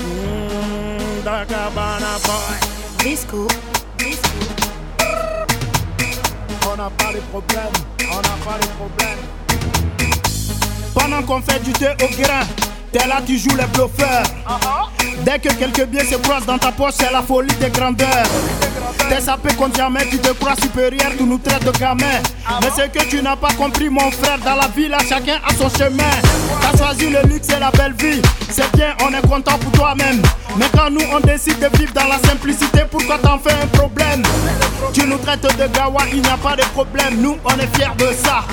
Mm, Dagabana boy. Disco. Disco. On n'a pas de problème, on n'a pas de problème. Pendant qu'on fait du thé au grain, t'es là, tu joues les bluffeurs. Dès que quelques biens se croisent dans ta poche, c'est la folie des grandeurs. T'es sapé contre jamais, tu te crois supérieur, tu nous traites de gamin. Mais c'est que tu n'as pas compris, mon frère, dans la vie là, chacun a son chemin. T'as choisi le luxe et la belle vie, c'est bien, on est content pour toi-même. Mais quand nous on décide de vivre dans la simplicité, pourquoi t'en fais un problème? Tu nous traites de gawa, il n'y a pas de problème, nous on est fiers de ça.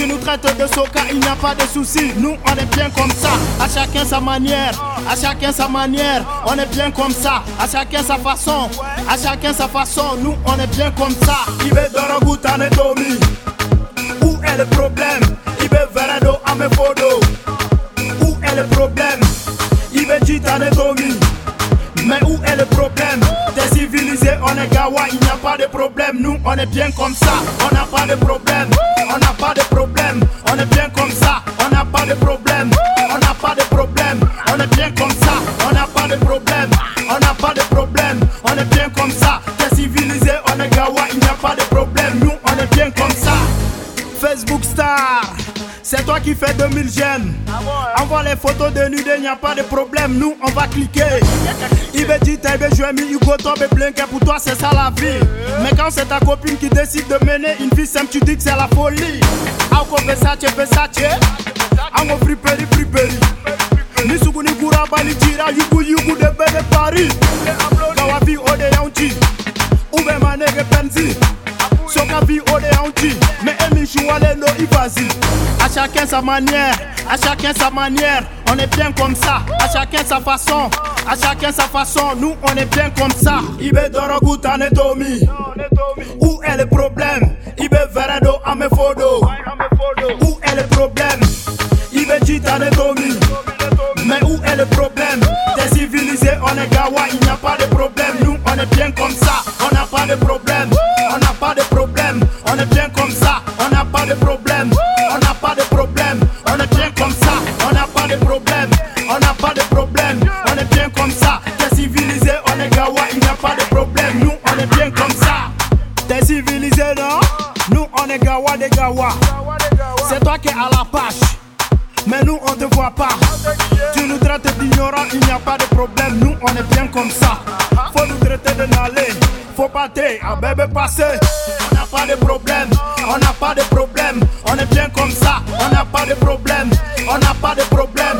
Tu nous traites de soca, il n'y a pas de souci, nous on est bien comme ça. À chacun sa manière, à chacun sa manière, on est bien comme ça. À chacun sa façon, à chacun sa façon, nous on est bien comme ça. Veut Dorogu Tanetomi, où est le problème? Veut Verado Amefodo, où est le problème? Il veut Tanetomi, mais où est le problème? T'es civilisé, on est gawa, il n'y a pas de problème. Nous, on est bien comme ça, on n'a pas de problème. On n'a pas de problème, on est bien comme ça, on n'a pas de problème. On n'a pas de problème, on est bien comme ça, on n'a pas de problème. On n'a pas de problème, on est bien comme ça. T'es civilisé, on est gawa, il n'y a pas de problème. Facebook Star, c'est toi qui fais 2000 j'aime. Envoie les photos de nudé, n'y a pas de problème, nous on va cliquer. Il veut dire, t'as joué, mi Hugo, Tobe, Blinker, pour toi c'est ça la vie. Mais quand c'est ta copine qui décide de mener une vie simple, tu dis que c'est la folie. Ako Versace, Versace, Ango Friperi, Friperi. Ni sugu ni kura bali tira, yugu yugu de bede Paris. Kawafi ode yaunchi, ube manege penzi? Soka vie au déhanti, mais Emi Chouale no Ivazi. À chacun sa manière, à chacun sa manière, on est bien comme ça. À chacun sa façon, à chacun sa façon, nous on est bien comme ça. Ibe Dorogu Tanetomi, où est le problème? Ibe Verado Amefodo, où est le problème? Ibe Tanetomi, mais où est le problème? T'es civilisé, on est gawa, il n'y a pas de problème. Nous on est bien comme ça, on n'a pas de problème, on est bien comme ça, on n'a pas de problème, on n'a pas de problème, on est bien comme ça, t'es civilisé, on est gawa, il n'y a pas de problème, nous on est bien comme ça, t'es civilisé non? Nous on est gawa des gawa, c'est toi qui es à la page. Mais nous on te voit pas. Tu nous traites d'ignorants, il n'y a pas de problème. Nous on est bien comme ça. Faut nous traiter de nalé Faut pas à bébé passer. On n'a pas de problème. On n'a pas de problème comme ça On n'a pas de problème On n'a pas de problème